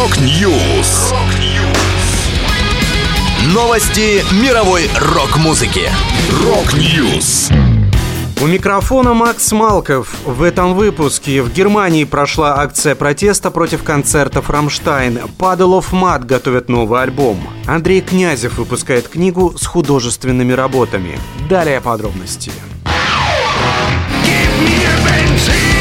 Rock News. Новости мировой рок-музыки. Rock News. У микрофона Макс Малков. В этом выпуске в Германии прошла акция протеста против концертов «Рамштайн». Puddle of Mudd готовят новый альбом. Андрей Князев выпускает книгу с художественными работами. Далее подробности. Gib mir Benzin,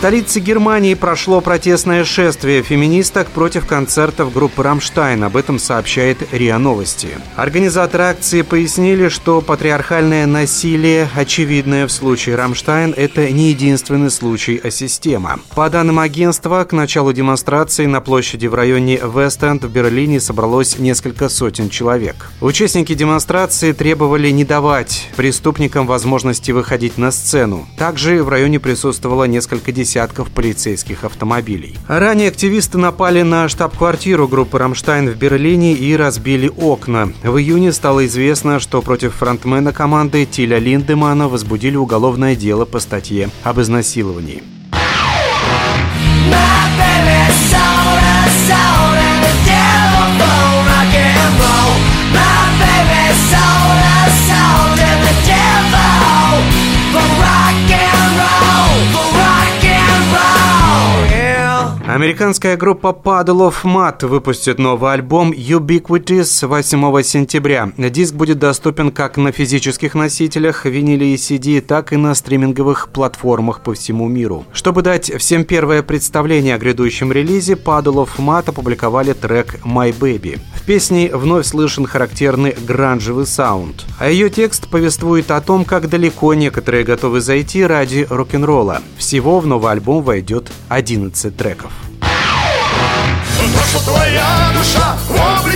столице Германии прошло протестное шествие феминисток против концертов группы «Рамштайн». Об этом сообщает РИА Новости. Организаторы акции пояснили, что патриархальное насилие, очевидное в случае «Рамштайн», это не единственный случай, а система. По данным агентства, к началу демонстрации на площади в районе Вест-Энд в Берлине собралось несколько сотен человек. Участники демонстрации требовали не давать преступникам возможности выходить на сцену. Также в районе присутствовало несколько десятков полицейских автомобилей. Ранее активисты напали на штаб-квартиру группы «Рамштайн» в Берлине и разбили окна. В июне стало известно, что против фронтмена команды Тиля Линдемана возбудили уголовное дело по статье об изнасиловании. Американская группа Падалов Мат выпустит новый альбом Ubiquitous 8 сентября. Диск будет доступен как на физических носителях, виниле и CD, так и на стриминговых платформах по всему миру. Чтобы дать всем первое представление о грядущем релизе, Падалов Мат опубликовали трек My Baby. В песне вновь слышен характерный гранжевый саунд. А ее текст повествует о том, как далеко некоторые готовы зайти ради рок-н-ролла. Всего в новый альбом войдет 11 треков. То, что твоя душа в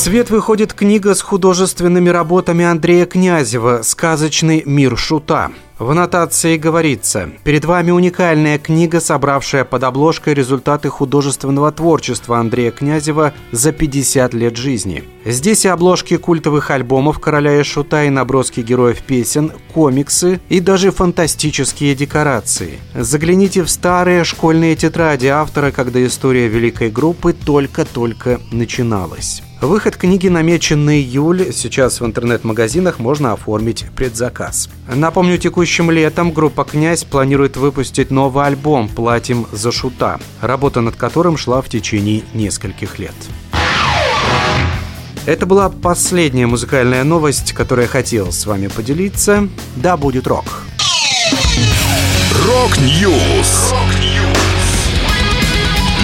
свет выходит книга с художественными работами Андрея Князева «Сказочный мир шута». В аннотации говорится «Перед вами уникальная книга, собравшая под обложкой результаты художественного творчества Андрея Князева за 50 лет жизни». Здесь и обложки культовых альбомов «Короля и шута» и наброски героев песен, комиксы и даже фантастические декорации. Загляните в старые школьные тетради автора, когда история великой группы только-только начиналась. Выход книги намечен на июль. Сейчас в интернет-магазинах можно оформить предзаказ. Напомню, текущим летом группа «Князь» планирует выпустить новый альбом «Платим за шута», работа над которым шла в течение нескольких лет. Это была последняя музыкальная новость, которую я хотел с вами поделиться. Да, будет рок. Rock News.